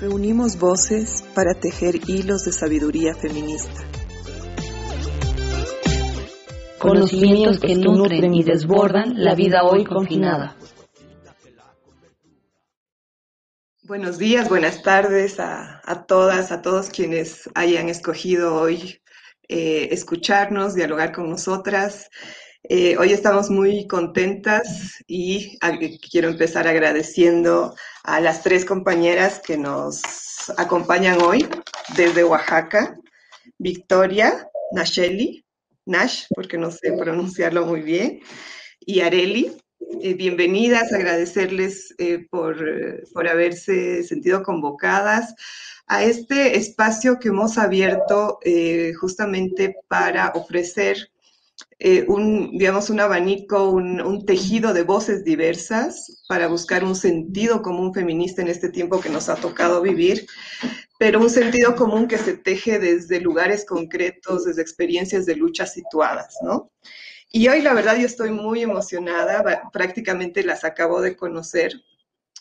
Reunimos voces para tejer hilos de sabiduría feminista. Conocimientos que nutren y desbordan la vida hoy confinada. Buenos días, buenas tardes a, todas, a todos quienes hayan escogido hoy eh, escucharnos, dialogar con nosotras. Eh, hoy estamos muy contentas y quiero empezar agradeciendo a las tres compañeras que nos acompañan hoy desde Oaxaca, Victoria, Nasheli, Nash, porque no sé pronunciarlo muy bien, y Areli. Eh, bienvenidas, agradecerles eh, por, por haberse sentido convocadas a este espacio que hemos abierto justamente para ofrecer eh, un, digamos, un abanico, un, tejido de voces diversas para buscar un sentido común feminista en este tiempo que nos ha tocado vivir, pero un sentido común que se teje desde lugares concretos, desde experiencias de lucha situadas, ¿no? Y hoy la verdad yo estoy muy emocionada, prácticamente las acabo de conocer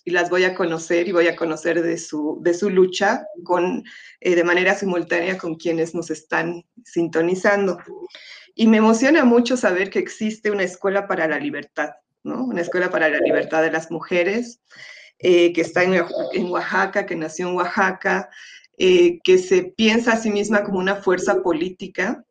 y las voy a conocer y voy a conocer de su, de su lucha con, eh, de manera simultánea con quienes nos están sintonizando. Y me emociona mucho saber que existe una escuela para la libertad, ¿no? Una escuela para la libertad de las mujeres, eh, que está en, Oaxaca, que nació en Oaxaca, eh, que se piensa a sí misma como una fuerza política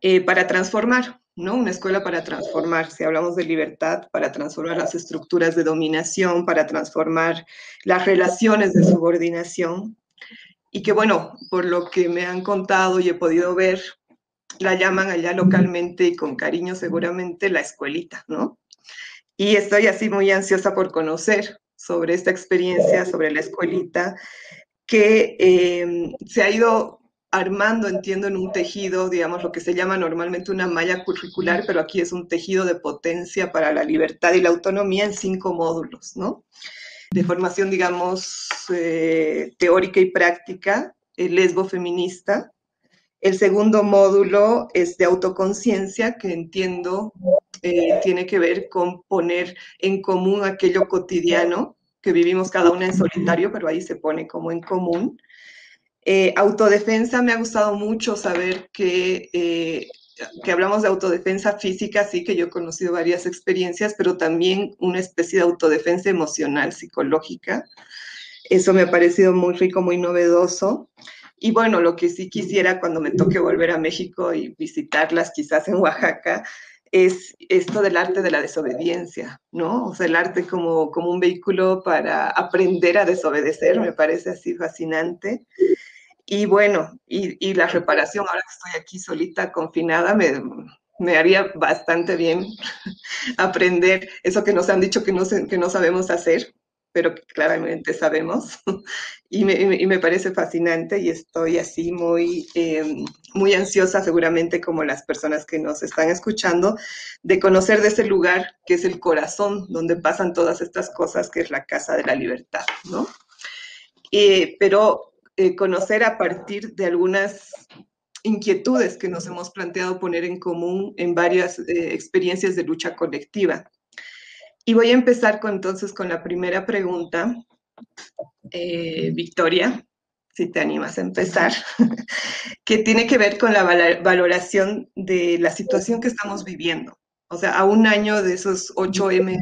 eh, para transformar, ¿no? Una escuela para transformar, si hablamos de libertad, para transformar las estructuras de dominación, para transformar las relaciones de subordinación. Y que bueno, por lo que me han contado y he podido ver, la llaman allá localmente y con cariño seguramente la escuelita, ¿no? Y estoy así muy ansiosa por conocer sobre esta experiencia, sobre la escuelita, que em, se ha ido armando, entiendo, en un tejido, digamos, lo que se llama normalmente una malla curricular, pero aquí es un tejido de potencia para la libertad y la autonomía en cinco módulos, ¿no? De formación, digamos, eh, teórica y práctica, el lesbo feminista, el segundo módulo es de autoconciencia, que entiendo eh, tiene que ver con poner en común aquello cotidiano que vivimos cada una en solitario, pero ahí se pone como en común. Eh, autodefensa, me ha gustado mucho saber que, eh, que hablamos de autodefensa física, sí que yo he conocido varias experiencias, pero también una especie de autodefensa emocional, psicológica. Eso me ha parecido muy rico, muy novedoso. Y bueno, lo que sí quisiera cuando me toque volver a México y visitarlas quizás en Oaxaca, es esto del arte de la desobediencia, ¿no? O sea, el arte como, como un vehículo para aprender a desobedecer, me parece así fascinante. Y bueno, y, y la reparación, ahora que estoy aquí solita, confinada, me, me haría bastante bien aprender eso que nos han dicho que no, que no sabemos hacer, pero claramente sabemos. y, me, parece fascinante y estoy así muy, em, muy ansiosa, seguramente como las personas que nos están escuchando, de conocer de ese lugar que es el corazón donde pasan todas estas cosas, que es la Casa de la Libertad, ¿no? pero eh, conocer a partir de algunas inquietudes que nos hemos planteado poner en común en varias eh, experiencias de lucha colectiva. Y voy a empezar entonces con la primera pregunta. Eh, Victoria, si te animas a empezar, que tiene que ver con la valoración de la situación que estamos viviendo. O sea, a un año de esos ocho M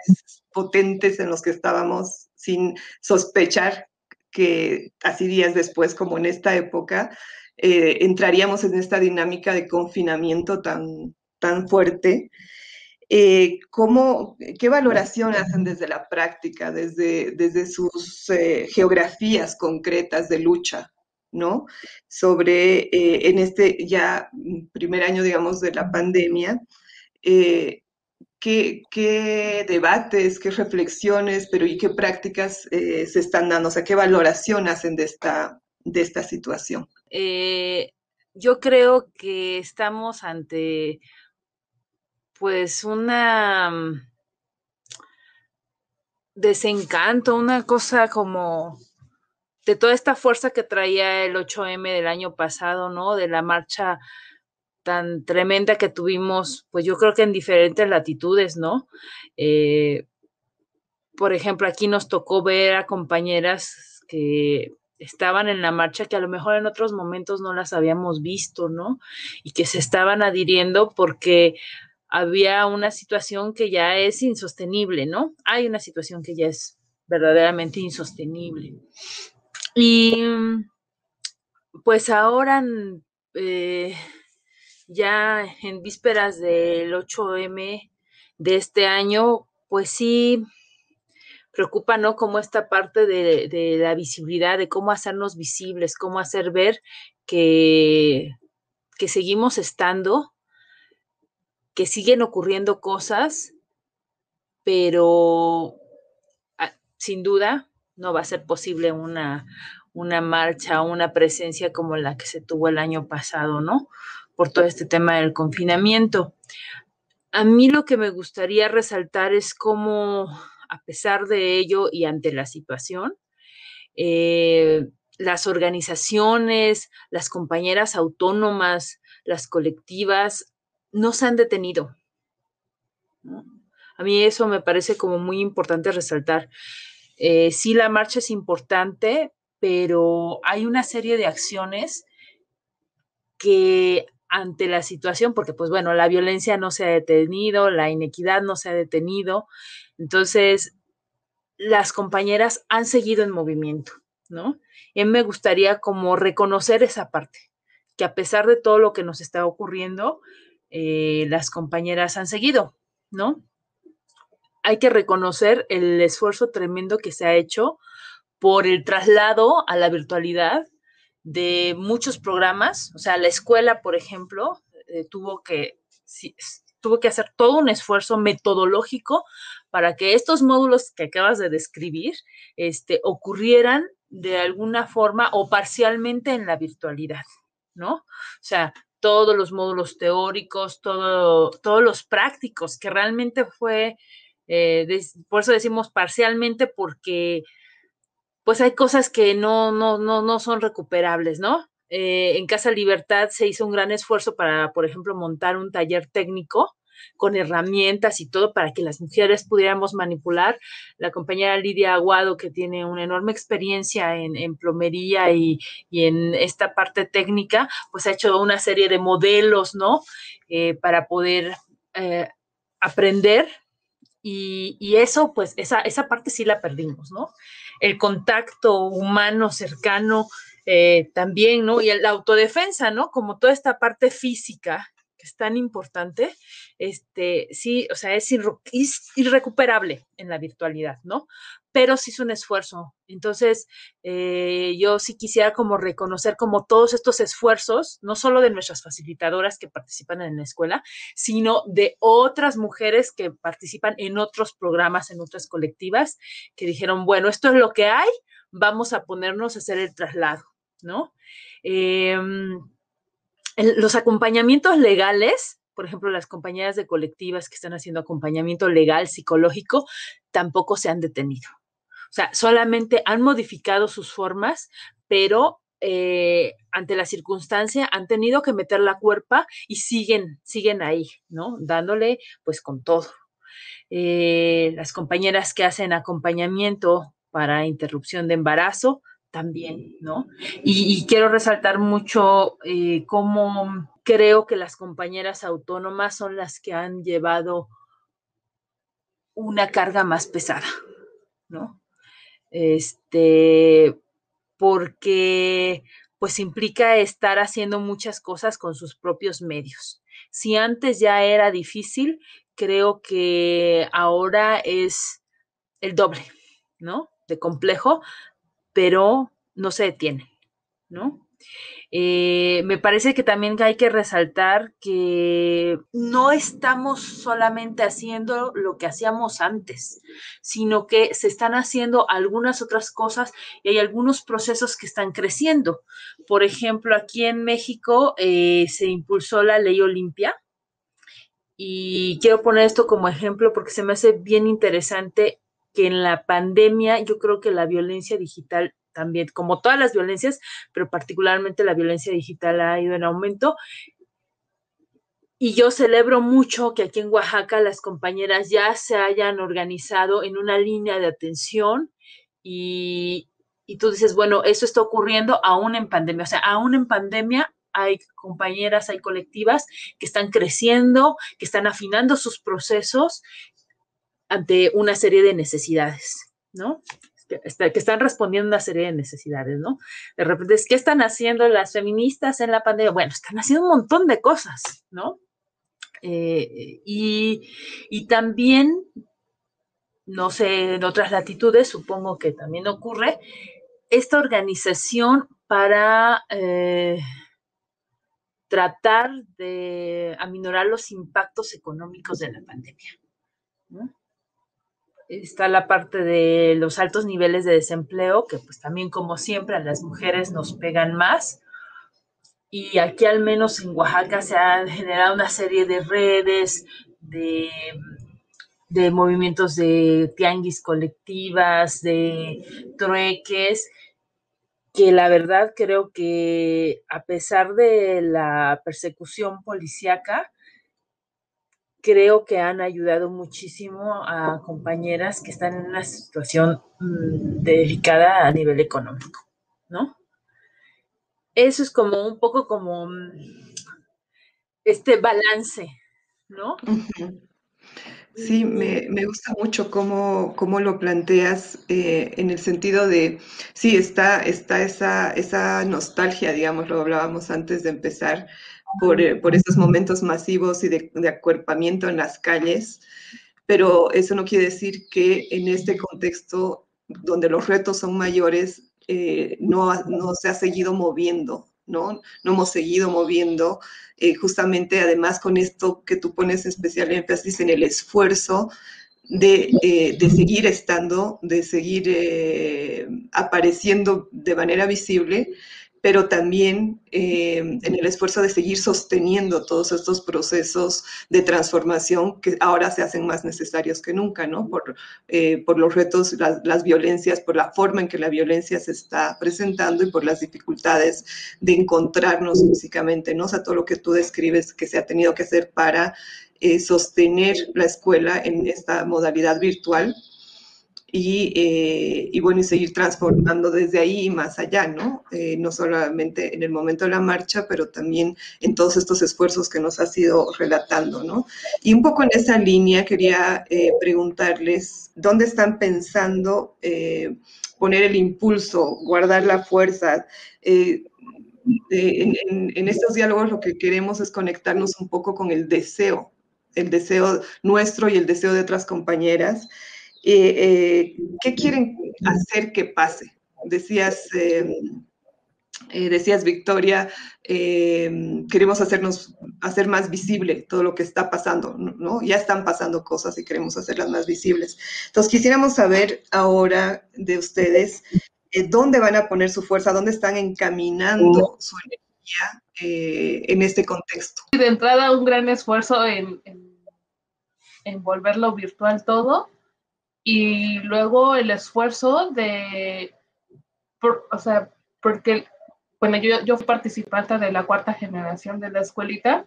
potentes en los que estábamos sin sospechar que así días después, como en esta época, eh, entraríamos en esta dinámica de confinamiento tan, tan fuerte. Eh, ¿cómo, ¿Qué valoración hacen desde la práctica, desde, desde sus eh, geografías concretas de lucha, ¿no? Sobre, eh, en este ya primer año, digamos, de la pandemia, ¿qué, ¿qué, debates, qué reflexiones, pero y qué prácticas se están dando? O sea, ¿qué valoración hacen de esta, de esta situación? Yo creo que estamos ante pues una mm, desencanto, una cosa como de toda esta fuerza que traía el 8M del año pasado, ¿no? De la marcha tan tremenda que tuvimos, pues yo creo que en diferentes latitudes, ¿no? Eh, por ejemplo, aquí nos tocó ver a compañeras que estaban en la marcha que a lo mejor en otros momentos no las habíamos visto, ¿no? Y que se estaban adhiriendo porque había una situación que ya es insostenible, ¿no? Hay una situación que ya es verdaderamente insostenible. Y pues ahora, eh, ya en vísperas del 8M de este año, pues sí, preocupa, ¿no? Como esta parte de, la visibilidad, de cómo hacernos visibles, cómo hacer ver que, que seguimos estando, que siguen ocurriendo cosas, pero ah, sin duda no va a ser posible una, una marcha, una presencia como la que se tuvo el año pasado, ¿no? Por todo este tema del confinamiento. A mí lo que me gustaría resaltar es cómo a pesar de ello y ante la situación, eh, las organizaciones, las compañeras autónomas, las colectivas, no se han detenido. A mí eso me parece como muy importante resaltar. Eh, sí, la marcha es importante, pero hay una serie de acciones que ante la situación, porque pues bueno, la violencia no se ha detenido, la inequidad no se ha detenido, entonces las compañeras han seguido en movimiento, ¿no? Y me gustaría como reconocer esa parte, que a pesar de todo lo que nos está ocurriendo, eh, las compañeras han seguido, ¿no? Hay que reconocer el esfuerzo tremendo que se ha hecho por el traslado a la virtualidad de muchos programas, o sea, la escuela, por ejemplo, eh, tuvo que tuvo que hacer todo un esfuerzo metodológico para que estos módulos que acabas de describir este, ocurrieran de alguna forma o parcialmente en la virtualidad, ¿no? O sea, todos los módulos teóricos, todo, todos los prácticos, que realmente fue, eh, por eso decimos parcialmente, porque pues hay cosas que no, no, no, no son recuperables, ¿no? Eh, en Casa Libertad se hizo un gran esfuerzo para, por ejemplo, montar un taller técnico con herramientas y todo para que las mujeres pudiéramos manipular. La compañera Lidia Aguado, que tiene una enorme experiencia en, plomería y, en esta parte técnica, pues ha hecho una serie de modelos, ¿no? Eh, para poder eh, aprender y, eso, pues, esa, esa parte sí la perdimos, ¿no? El contacto humano cercano eh, también, ¿no? Y la autodefensa, ¿no? Como toda esta parte física es tan importante, este, sí, o sea, es, irrecuperable en la virtualidad, ¿no? Pero sí es un esfuerzo. Entonces, eh, yo sí quisiera como reconocer como todos estos esfuerzos, no solo de nuestras facilitadoras que participan en la escuela, sino de otras mujeres que participan en otros programas, en otras colectivas, que dijeron, bueno, esto es lo que hay, vamos a ponernos a hacer el traslado, ¿no? Los acompañamientos legales, por ejemplo, las compañías de colectivas que están haciendo acompañamiento legal, psicológico, tampoco se han detenido. O sea, solamente han modificado sus formas, pero eh, ante la circunstancia han tenido que meter la cuerpa y siguen, siguen ahí, ¿no? Dándole pues con todo. Eh, las compañeras que hacen acompañamiento para interrupción de embarazo, también, ¿no? Y, quiero resaltar mucho eh, cómo creo que las compañeras autónomas son las que han llevado una carga más pesada, ¿no? Este, porque pues implica estar haciendo muchas cosas con sus propios medios. Si antes ya era difícil, creo que ahora es el doble, ¿no? De complejo, pero no se detiene, ¿no? Eh, me parece que también hay que resaltar que no estamos solamente haciendo lo que hacíamos antes, sino que se están haciendo algunas otras cosas y hay algunos procesos que están creciendo. Por ejemplo, aquí en México eh, se impulsó la ley Olimpia. Y quiero poner esto como ejemplo porque se me hace bien interesante que en la pandemia yo creo que la violencia digital también, como todas las violencias, pero particularmente la violencia digital ha ido en aumento. Y yo celebro mucho que aquí en Oaxaca las compañeras ya se hayan organizado en una línea de atención y, y tú dices, bueno, eso está ocurriendo aún en pandemia. O sea, aún en pandemia hay compañeras, hay colectivas que están creciendo, que están afinando sus procesos ante una serie de necesidades, ¿no? que, están respondiendo a una serie de necesidades, ¿no? De repente, ¿qué están haciendo las feministas en la pandemia? Bueno, están haciendo un montón de cosas, ¿no? Eh, y, también, no sé, en otras latitudes, supongo que también ocurre, esta organización para eh, tratar de aminorar los impactos económicos de la pandemia. ¿no? Está la parte de los altos niveles de desempleo, que pues también como siempre a las mujeres nos pegan más. Y aquí al menos en Oaxaca se han generado una serie de redes, de, de movimientos de tianguis colectivas, de trueques, que la verdad creo que a pesar de la persecución policíaca, creo que han ayudado muchísimo a compañeras que están en una situación mm, delicada a nivel económico, ¿no? Eso es como un poco como mm, este balance, ¿no? Sí, me, gusta mucho cómo, cómo lo planteas eh, en el sentido de, sí, está, está esa, esa nostalgia, digamos, lo hablábamos antes de empezar, por, eh, por esos momentos masivos y de, de, acuerpamiento en las calles, pero eso no quiere decir que en este contexto donde los retos son mayores, eh, no, no se ha seguido moviendo, ¿no? No hemos seguido moviendo, eh, justamente además con esto que tú pones especial énfasis en el esfuerzo de, de seguir estando, de seguir apareciendo de manera visible, pero también eh, en el esfuerzo de seguir sosteniendo todos estos procesos de transformación que ahora se hacen más necesarios que nunca, ¿no? Por, eh, por los retos, las, violencias, por la forma en que la violencia se está presentando y por las dificultades de encontrarnos físicamente, ¿no? O sea, todo lo que tú describes que se ha tenido que hacer para eh, sostener la escuela en esta modalidad virtual eh, y, bueno, y seguir transformando desde ahí y más allá, ¿no? Eh, no solamente en el momento de la marcha, pero también en todos estos esfuerzos que nos ha sido relatando, ¿no? Y un poco en esa línea quería eh, preguntarles, ¿dónde están pensando poner el impulso, guardar la fuerza? En, en estos diálogos lo que queremos es conectarnos un poco con el deseo, el deseo nuestro y el deseo de otras compañeras. Eh, eh, ¿Qué quieren hacer que pase? Decías, em, eh, decías Victoria, em, queremos hacernos, hacer más visible todo lo que está pasando, ¿no? Ya están pasando cosas y queremos hacerlas más visibles. Entonces, quisiéramos saber ahora de ustedes dónde van a poner su fuerza, dónde están encaminando su energía en este contexto. De entrada, un gran esfuerzo en, en volverlo virtual todo y luego el esfuerzo de, o sea, porque, bueno, yo, yo fui participante de la cuarta generación de la escuelita,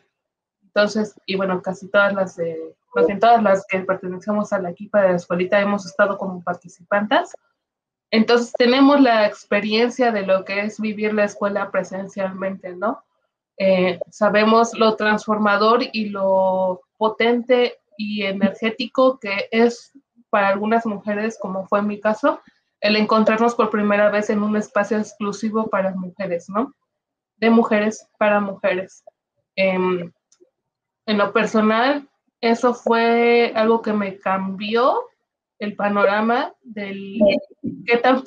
entonces, y bueno, casi todas las de, más bien todas las que pertenecemos a la equipa de la escuelita hemos estado como participantes. Entonces tenemos la experiencia de lo que es vivir la escuela presencialmente, ¿no? Eh, sabemos lo transformador y lo potente y energético que es para algunas mujeres, como fue mi caso, el encontrarnos por primera vez en un espacio exclusivo para mujeres, ¿no? De mujeres para mujeres. Em, en lo personal, eso fue algo que me cambió el panorama del qué tan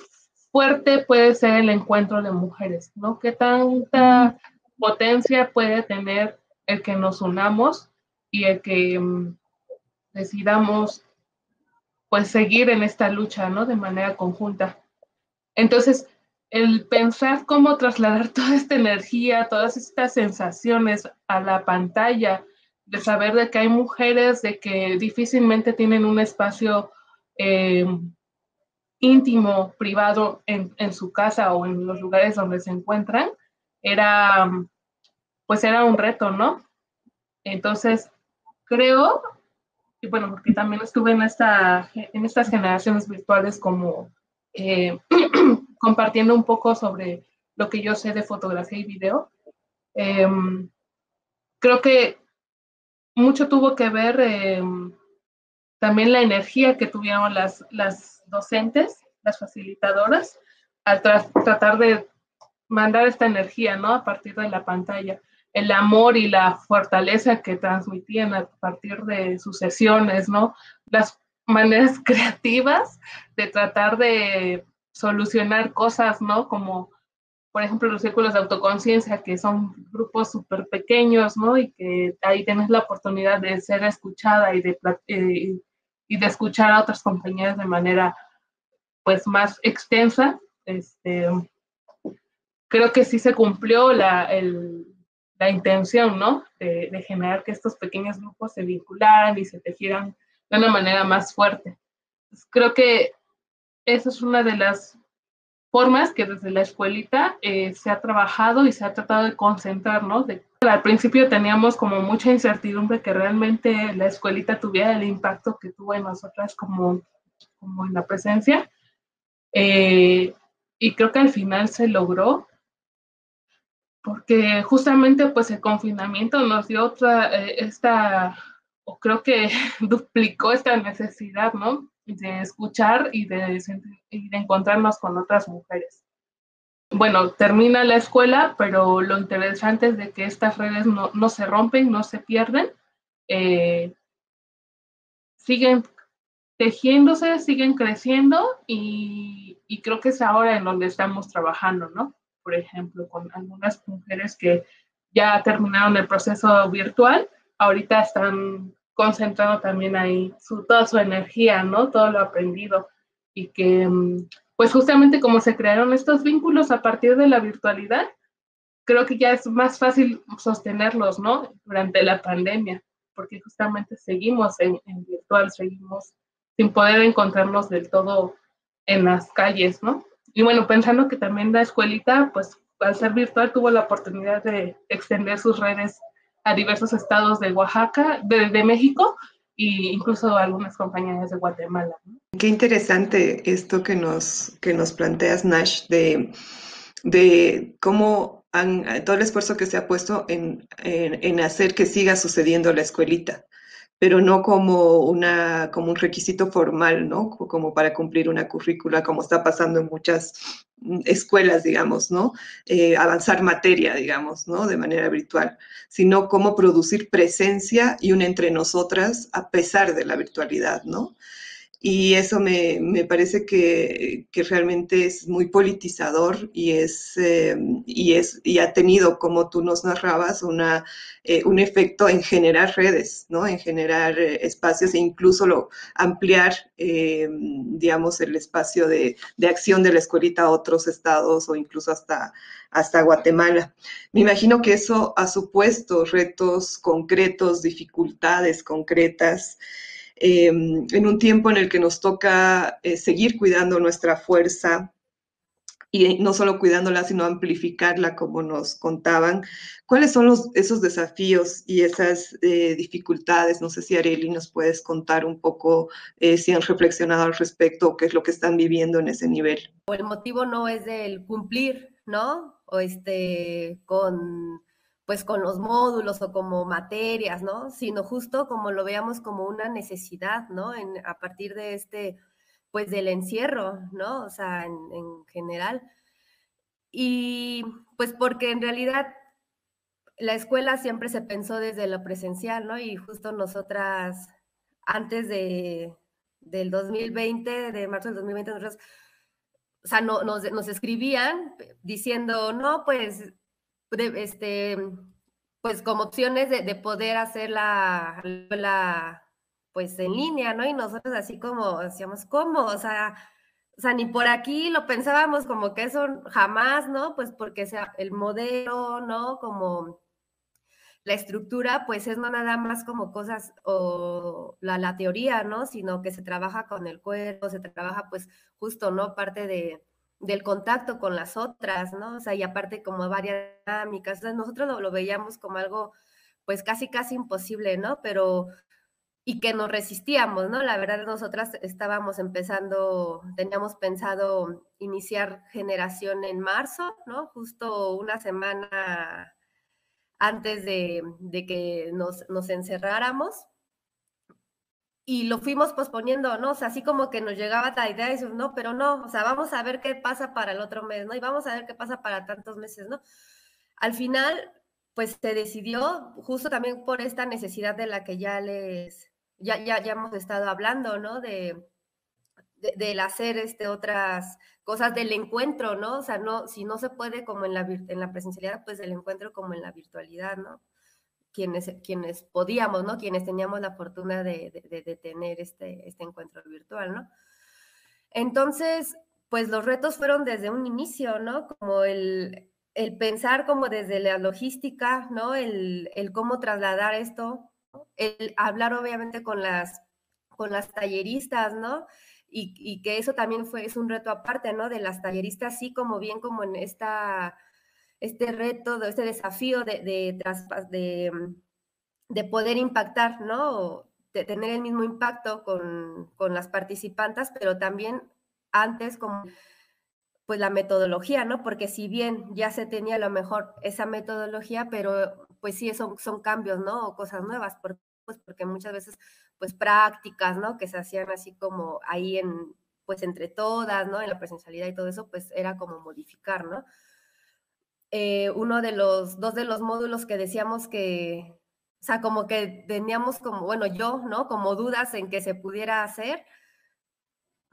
fuerte puede ser el encuentro de mujeres, ¿no? ¿Qué tanta potencia puede tener el que nos unamos y el que mm, decidamos pues seguir en esta lucha, ¿no? De manera conjunta. Entonces, el pensar cómo trasladar toda esta energía, todas estas sensaciones a la pantalla, de saber de que hay mujeres, de que difícilmente tienen un espacio eh, íntimo, privado en, en, su casa o en los lugares donde se encuentran, era, pues era un reto, ¿no? Entonces, creo, y bueno, porque también estuve en, esta, en estas generaciones virtuales como eh, compartiendo un poco sobre lo que yo sé de fotografía y video, em, creo que mucho tuvo que ver em, también la energía que tuvieron las, las docentes, las facilitadoras, al tratar de mandar esta energía, ¿no? A partir de la pantalla. El amor y la fortaleza que transmitían a partir de sus sesiones, ¿no? Las maneras creativas de tratar de solucionar cosas, ¿no? Como, por ejemplo, los círculos de autoconciencia, que son grupos súper pequeños, ¿no? Y que ahí tienes la oportunidad de ser escuchada y de, eh, y de escuchar a otras compañeras de manera, pues, más extensa. Este, creo que sí se cumplió la, la intención, ¿no? De, de, generar que estos pequeños grupos se vincularan y se tejieran de una manera más fuerte. creo que esa es una de las formas que desde la escuelita eh, se ha trabajado y se ha tratado de concentrar, ¿no? De, al principio teníamos como mucha incertidumbre que realmente la escuelita tuviera el impacto que tuvo en nosotras como, como en la presencia. Eh, y creo que al final se logró porque justamente pues el confinamiento nos dio otra, eh, esta, o creo que duplicó esta necesidad, ¿no? De escuchar y de, y de encontrarnos con otras mujeres. Bueno, termina la escuela, pero lo interesante es de que estas redes no, no se rompen, no se pierden, eh, siguen tejiéndose, siguen creciendo y, y creo que es ahora en donde estamos trabajando, ¿no? Por ejemplo, con algunas mujeres que ya terminaron el proceso virtual, ahorita están concentrando también ahí su, toda su energía, ¿no? Todo lo aprendido y que, mm, pues justamente como se crearon estos vínculos a partir de la virtualidad, creo que ya es más fácil sostenerlos, ¿no? Durante la pandemia, porque justamente seguimos en, en virtual, seguimos sin poder encontrarnos del todo en las calles, ¿no? Y bueno, pensando que también la escuelita, pues al ser virtual, tuvo la oportunidad de extender sus redes a diversos estados de Oaxaca, de, México e incluso algunas compañías de Guatemala. Qué interesante esto que nos, que nos planteas, Nash, de, de cómo todo el esfuerzo que se ha puesto en, en hacer que siga sucediendo la escuelita pero no como, una, como un requisito formal, ¿no? Como para cumplir una currícula, como está pasando en muchas mm, escuelas, digamos, ¿no? Eh, avanzar materia, digamos, ¿no? De manera virtual, sino cómo producir presencia y una entre nosotras a pesar de la virtualidad, ¿no? Y eso me, me parece que, que, realmente es muy politizador y, es, eh, y, es, y ha tenido, como tú nos narrabas, una, eh, un efecto en generar redes, ¿no? en generar eh, espacios e incluso lo, ampliar, digamos, el espacio de, de, acción de la escuelita a otros estados o incluso hasta, hasta Guatemala. Me imagino que eso ha supuesto retos concretos, dificultades concretas. Em, en un tiempo en el que nos toca eh, seguir cuidando nuestra fuerza y no solo cuidándola, sino amplificarla, como nos contaban. ¿Cuáles son los, esos desafíos y esas eh, dificultades? No sé si Areli nos puedes contar un poco eh, si han reflexionado al respecto o qué es lo que están viviendo en ese nivel. El motivo no es del cumplir, ¿no? O este, con pues con los módulos o como materias, ¿no? Sino justo como lo veamos como una necesidad, ¿no? En, a partir de este, pues del encierro, ¿no? O sea, en, en general. Y pues porque en realidad la escuela siempre se pensó desde lo presencial, ¿no? Y justo nosotras, antes de, del 2020, de marzo del 2020, nosotros o sea, no, nos, nos escribían diciendo, no, pues, este, pues como opciones de, de poder hacer la, la, pues en línea, ¿no? Y nosotros así como decíamos, ¿cómo? O sea, o sea, ni por aquí lo pensábamos como que eso jamás, ¿no? Pues porque sea el modelo, ¿no? Como la estructura, pues es no nada más como cosas o la, la teoría, ¿no? Sino que se trabaja con el cuerpo, se trabaja pues justo, ¿no? Parte de, del contacto con las otras, ¿no? O sea, y aparte como varias dinámicas. Nosotros lo, veíamos como algo pues casi, casi imposible, ¿no? Pero y que nos resistíamos, ¿no? La verdad, nosotras estábamos empezando, teníamos pensado iniciar generación en marzo, ¿no? Justo una semana antes de, que nos, nos, encerráramos. Y lo fuimos posponiendo, ¿no? O sea, así como que nos llegaba la idea de no, pero no, o sea, vamos a ver qué pasa para el otro mes, ¿no? Y vamos a ver qué pasa para tantos meses, ¿no? Al final, pues se decidió, justo también por esta necesidad de la que ya les, ya, ya, ya hemos estado hablando, ¿no? De, de, del hacer este, otras cosas del encuentro, ¿no? O sea, no, si no se puede como en la, en la presencialidad, pues del encuentro como en la virtualidad, ¿no? Quienes, quienes podíamos, ¿no? Quienes teníamos la fortuna de, de, de tener este, este encuentro virtual, ¿no? Entonces, pues los retos fueron desde un inicio, ¿no? Como el, el pensar como desde la logística, ¿no? El, el cómo trasladar esto el hablar obviamente con las, con las talleristas, ¿no? Y, que eso también fue, es un reto aparte, ¿no? De las talleristas, así como bien como en esta, este reto, de este desafío de, de, de, poder impactar, ¿no? De tener el mismo impacto con, con las participantes, pero también antes como pues la metodología, ¿no? Porque si bien ya se tenía a lo mejor esa metodología, pero pues sí, son, son cambios, ¿no? O cosas nuevas, pues porque muchas veces, pues prácticas, ¿no? Que se hacían así como ahí en, pues entre todas, ¿no? En la presencialidad y todo eso, pues era como modificar, ¿no? Eh, uno de los, dos de los módulos que decíamos que, o sea, como que teníamos como, bueno, yo, ¿no? Como dudas en que se pudiera hacer,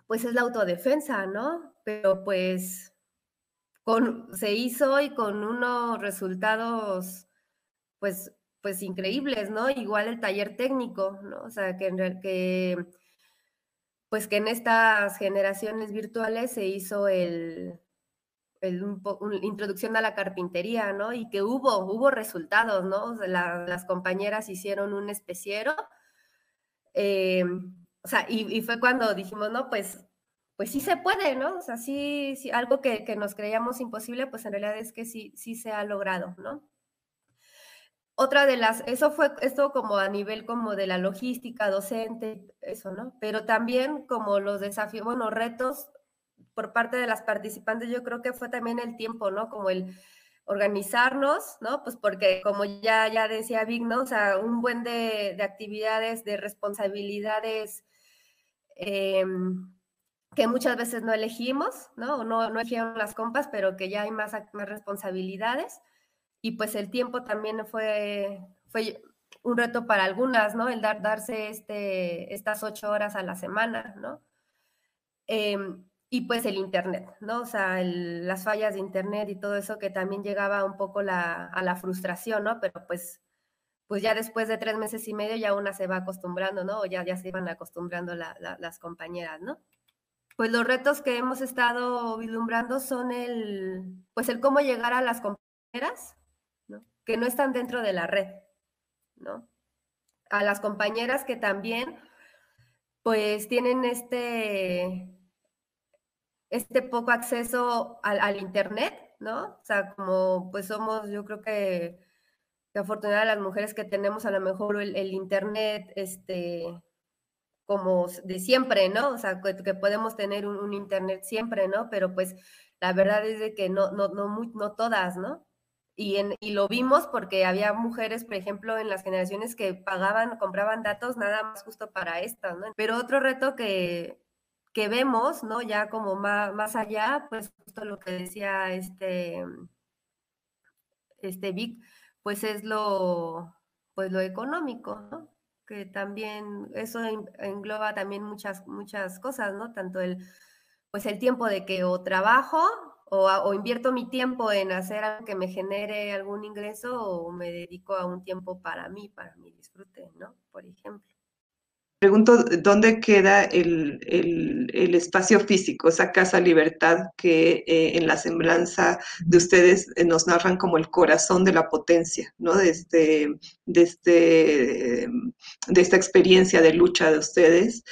pues es la autodefensa, ¿no? Pero pues con, se hizo y con unos resultados pues, pues increíbles, ¿no? Igual el taller técnico, ¿no? O sea, que, que pues que en estas generaciones virtuales se hizo el, introducción a la carpintería, ¿no? Y que hubo, hubo resultados, ¿no? Las compañeras hicieron un especiero. Eh, o sea, y, y, fue cuando dijimos, no, pues, pues sí se puede, ¿no? O sea, sí, sí algo que, que, nos creíamos imposible, pues en realidad es que sí, sí se ha logrado, ¿no? otra de las, eso fue esto como a nivel como de la logística docente, eso, ¿no? Pero también como los desafíos, bueno, retos por parte de las participantes, yo creo que fue también el tiempo, ¿no? Como el organizarnos, ¿no? Pues porque como ya, ya decía Vic, ¿no? O sea, un buen de, actividades, de responsabilidades em, que muchas veces no elegimos, ¿no? No, no elegieron las compas, pero que ya hay más, más responsabilidades y pues el tiempo también fue, fue un reto para algunas, ¿no? El dar, darse este, estas ocho horas a la semana, ¿no? Em, y pues el Internet, ¿no? O sea, las fallas de Internet y todo eso que también llegaba un poco la, a la frustración, ¿no? Pero pues, pues ya después de tres meses y medio ya una se va acostumbrando, ¿no? O ya, ya se iban acostumbrando las compañeras, ¿no? Pues los retos que hemos estado vislumbrando son el, pues el cómo llegar a las compañeras, que no están dentro de la red, ¿no? A las compañeras que también, pues, tienen este, este poco acceso al, Internet, ¿no? O sea, como pues somos, yo creo que, que afortunadas las mujeres que tenemos a lo mejor el, Internet, este, como de siempre, ¿no? O sea, que, podemos tener un, Internet siempre, ¿no? Pero pues la verdad es de que no, no, no, muy, no todas, ¿no? Y, en, y lo vimos porque había mujeres, por ejemplo, en las generaciones que pagaban, compraban datos nada más justo para estas, ¿no? Pero otro reto que, que vemos, ¿no? Ya como más, más allá, pues justo lo que decía este, este Vic, pues es lo, pues lo económico, ¿no? Que también eso engloba también muchas, muchas cosas, ¿no? Tanto el pues el tiempo de que o trabajo o, invierto mi tiempo en hacer algo que me genere algún ingreso o me dedico a un tiempo para mí, para mi disfrute, ¿no? Por ejemplo. Pregunto, ¿dónde queda el, espacio físico, esa casa libertad que eh, en la semblanza de ustedes eh, nos narran como el corazón de la potencia, ¿no? De, este, de, este, de esta experiencia de lucha de ustedes.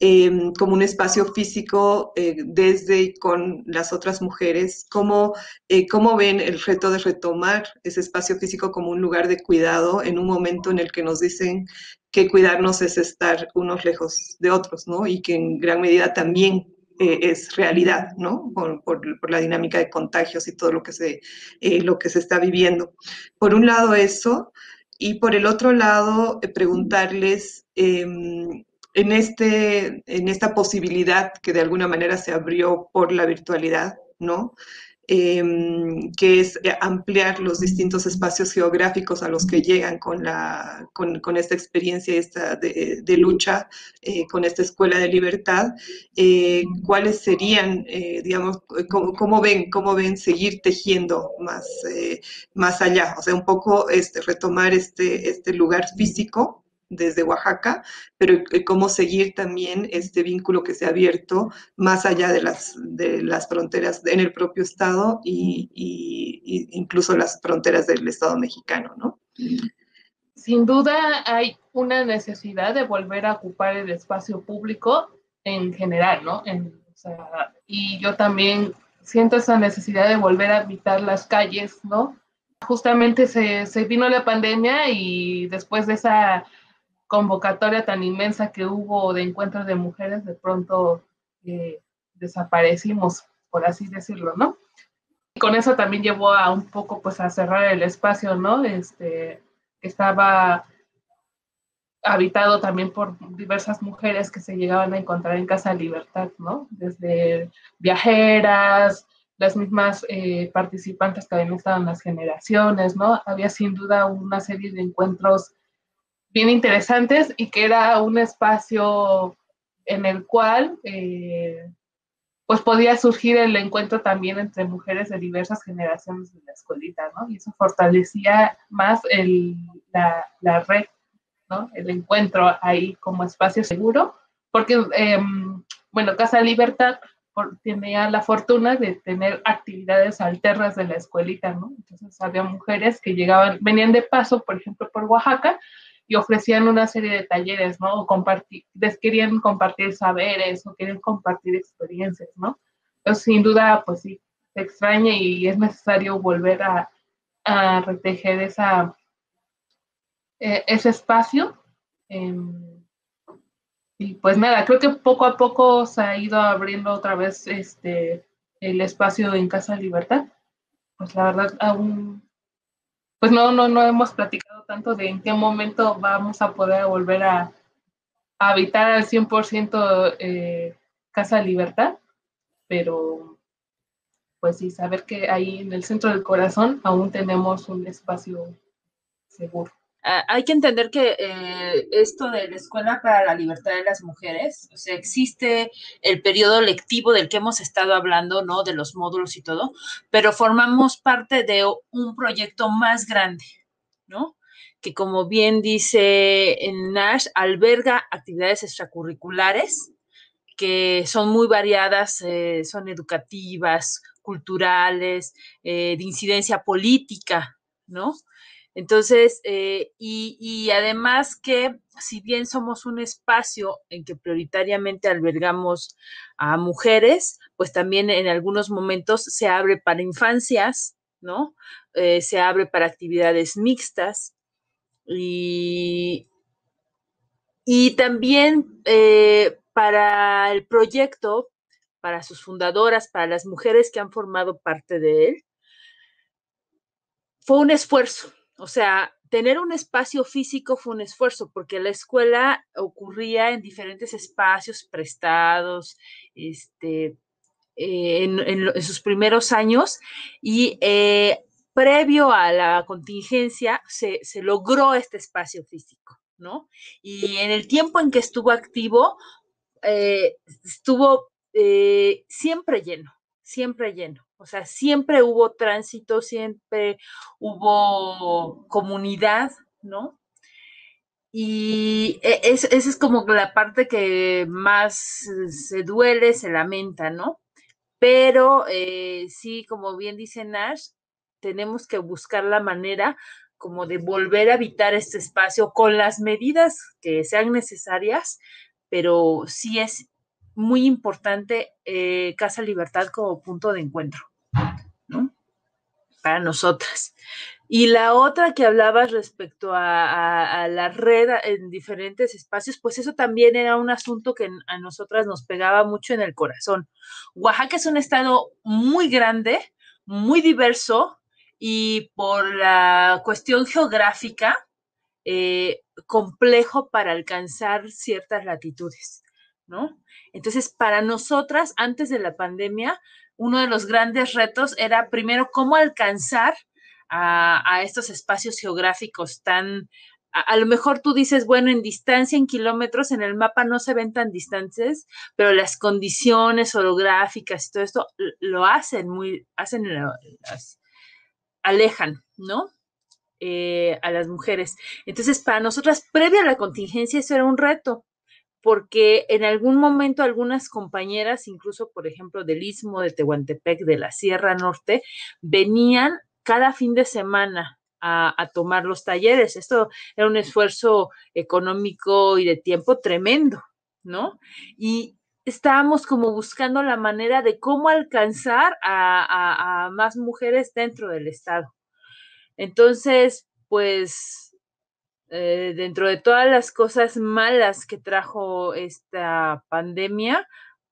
Em, como un espacio físico eh, desde y con las otras mujeres, ¿cómo, eh, ¿cómo ven el reto de retomar ese espacio físico como un lugar de cuidado en un momento en el que nos dicen que cuidarnos es estar unos lejos de otros, ¿no? Y que en gran medida también eh, es realidad, ¿no? Por, por, la dinámica de contagios y todo lo que, se, lo que se está viviendo. Por un lado eso, y por el otro lado preguntarles em, en, este, en esta posibilidad que de alguna manera se abrió por la virtualidad, ¿no? Em, que es eh, ampliar los distintos espacios geográficos a los que llegan con, la, con, con esta experiencia esta de, de lucha, eh, con esta escuela de libertad, eh, ¿cuáles serían, digamos, cómo, cómo, ven, cómo ven seguir tejiendo más, más allá? O sea, un poco este, retomar este, este lugar físico desde Oaxaca, pero eh, cómo seguir también este vínculo que se ha abierto más allá de las, de las fronteras en el propio Estado y, incluso las fronteras del Estado mexicano, ¿no? Sin duda hay una necesidad de volver a ocupar el espacio público en general, ¿no? y yo también siento esa necesidad de volver a habitar las calles, ¿no? Justamente se, se vino la pandemia y después de esa convocatoria tan inmensa que hubo de encuentros de mujeres, de pronto eh, desaparecimos, por así decirlo, ¿no? Y con eso también llevó a un poco, pues, a cerrar el espacio, ¿no? Este, estaba habitado también por diversas mujeres que se llegaban a encontrar en Casa Libertad, ¿no? Desde viajeras, las mismas eh, participantes que habían estado en las generaciones, ¿no? Había sin duda una serie de encuentros bien interesantes y que era un espacio en el cual eh, pues podía surgir el encuentro también entre mujeres de diversas generaciones de la escuelita, ¿no? Y eso fortalecía más el, la, red, ¿no? El encuentro ahí como espacio seguro, porque, em, bueno, Casa Libertad tenía la fortuna de tener actividades alternas de la escuelita, ¿no? Entonces había mujeres que llegaban, venían de paso, por ejemplo, por Oaxaca, y ofrecían una serie de talleres, ¿no? O compartir, querían compartir saberes o querían compartir experiencias, ¿no? Entonces, sin duda, pues sí, se extraña y es necesario volver a, a retejer esa, eh, ese espacio. Em, y pues nada, creo que poco a poco se ha ido abriendo otra vez este, el espacio en Casa Libertad. Pues la verdad, aún, pues no, no, no hemos platicado tanto de en qué momento vamos a poder volver a, habitar al 100% eh, Casa Libertad, pero pues sí, saber que ahí en el centro del corazón aún tenemos un espacio seguro. Ah, hay que entender que eh, esto de la Escuela para la Libertad de las Mujeres, o sea, existe el periodo lectivo del que hemos estado hablando, ¿no? De los módulos y todo, pero formamos parte de un proyecto más grande, ¿no? Que como bien dice Nash, alberga actividades extracurriculares que son muy variadas, eh, son educativas, culturales, eh, de incidencia política, ¿no? Entonces, eh, y, además que si bien somos un espacio en que prioritariamente albergamos a mujeres, pues también en algunos momentos se abre para infancias, ¿no? se abre para actividades mixtas, y, y también eh, para el proyecto, para sus fundadoras, para las mujeres que han formado parte de él, fue un esfuerzo. O sea, tener un espacio físico fue un esfuerzo porque la escuela ocurría en diferentes espacios prestados, este, eh, en, sus primeros años y eh, previo a la contingencia se, logró este espacio físico, ¿no? Y en el tiempo en que estuvo activo, eh, estuvo eh, siempre lleno, siempre lleno. O sea, siempre hubo tránsito, siempre hubo comunidad, ¿no? Y e, esa es como la parte que más se duele, se lamenta, ¿no? Pero eh, sí, como bien dice Nash, tenemos que buscar la manera como de volver a habitar este espacio con las medidas que sean necesarias, pero sí es muy importante eh, Casa Libertad como punto de encuentro, ¿no? Para nosotras. Y la otra que hablabas respecto a, la red en diferentes espacios, pues eso también era un asunto que a nosotras nos pegaba mucho en el corazón. Oaxaca es un estado muy grande, muy diverso y por la cuestión geográfica, eh, complejo para alcanzar ciertas latitudes, ¿no? Entonces, para nosotras, antes de la pandemia, uno de los grandes retos era primero cómo alcanzar a, estos espacios geográficos tan, a, lo mejor tú dices, bueno, en distancia, en kilómetros, en el mapa no se ven tan distantes, pero las condiciones orográficas y todo esto lo hacen muy, hacen, alejan, ¿no? Eh, a las mujeres. Entonces, para nosotras, previa a la contingencia, eso era un reto, porque en algún momento algunas compañeras, incluso, por ejemplo, del Istmo de Tehuantepec, de la Sierra Norte, venían cada fin de semana a, tomar los talleres. Esto era un esfuerzo económico y de tiempo tremendo, ¿no? Y estábamos como buscando la manera de cómo alcanzar a, más mujeres dentro del Estado. Entonces, pues, eh, dentro de todas las cosas malas que trajo esta pandemia,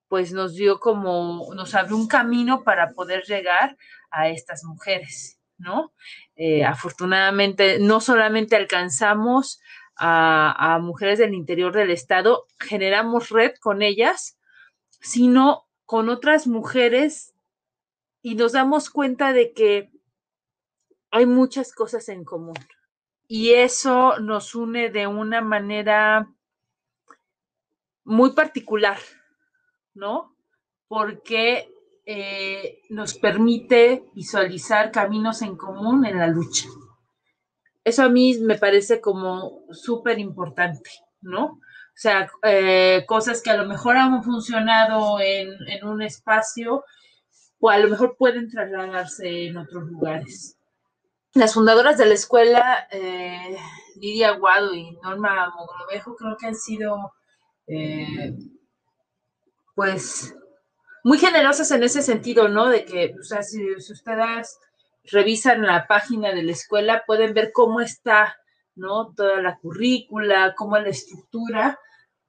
pues nos dio como, nos abrió un camino para poder llegar a estas mujeres. ¿no? Eh, afortunadamente, no solamente alcanzamos a, mujeres del interior del estado, generamos red con ellas, sino con otras mujeres y nos damos cuenta de que hay muchas cosas en común. Y eso nos une de una manera muy particular, ¿no? Porque eh, nos permite visualizar caminos en común en la lucha. Eso a mí me parece como súper importante, ¿no? O sea, eh, cosas que a lo mejor han funcionado en, un espacio o a lo mejor pueden trasladarse en otros lugares. Las fundadoras de la escuela, eh, Lidia Aguado y Norma Mogrovejo, creo que han sido, pues, muy generosas en ese sentido, ¿no? De que, o sea, si, ustedes revisan la página de la escuela, pueden ver cómo está, ¿no? Toda la currícula, cómo es la estructura,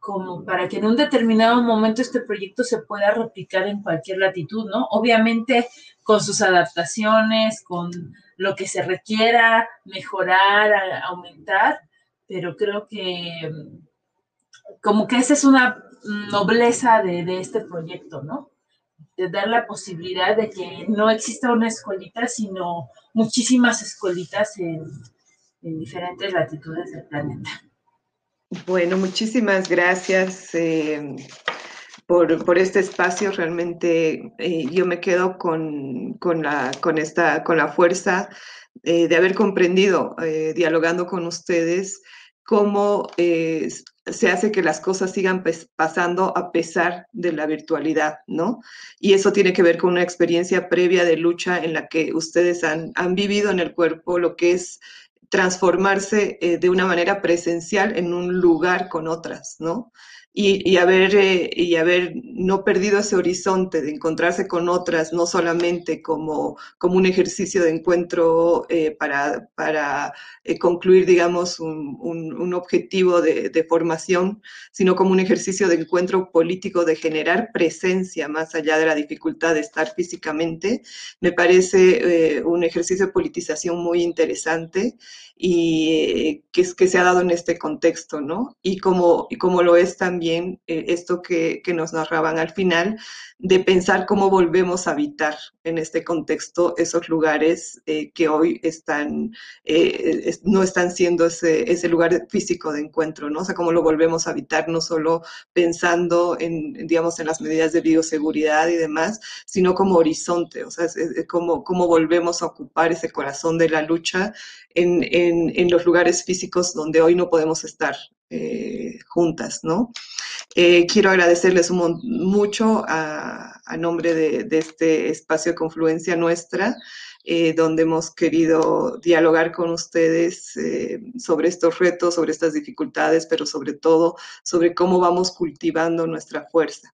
como para que en un determinado momento este proyecto se pueda replicar en cualquier latitud, ¿no? Obviamente con sus adaptaciones, con lo que se requiera mejorar, aumentar, pero creo que como que esa es una nobleza de, este proyecto, ¿no? de dar la posibilidad de que no exista una escuelita, sino muchísimas escuelitas en, diferentes latitudes del planeta. Bueno, muchísimas gracias eh, por, este espacio. Realmente eh, yo me quedo con, la, con, esta, con la fuerza eh, de haber comprendido, dialogando con ustedes, cómo se hace que las cosas sigan pasando a pesar de la virtualidad, ¿no? Y eso tiene que ver con una experiencia previa de lucha en la que ustedes han, han vivido en el cuerpo lo que es transformarse eh, de una manera presencial en un lugar con otras, ¿no? y, haber, eh, y haber no perdido ese horizonte de encontrarse con otras, no solamente como, como un ejercicio de encuentro eh, para, para concluir, digamos, un, un, objetivo de, de, formación, sino como un ejercicio de encuentro político, de generar presencia más allá de la dificultad de estar físicamente, me parece un ejercicio de politización muy interesante y que, que se ha dado en este contexto, ¿no? Y como, y como lo es también esto que, que nos narraban al final, de pensar cómo volvemos a habitar en este contexto esos lugares eh, que hoy están, eh, no están siendo ese, ese, lugar físico de encuentro, ¿no? O sea, cómo lo volvemos a habitar, no solo pensando en, digamos, en las medidas de bioseguridad y demás, sino como horizonte, o sea, es, como, volvemos a ocupar ese corazón de la lucha en, en, en los lugares físicos donde hoy no podemos estar eh, juntas, ¿no? Eh, quiero agradecerles mucho a, nombre de, este espacio de confluencia nuestra, eh, donde hemos querido dialogar con ustedes sobre estos retos, sobre estas dificultades, pero sobre todo sobre cómo vamos cultivando nuestra fuerza.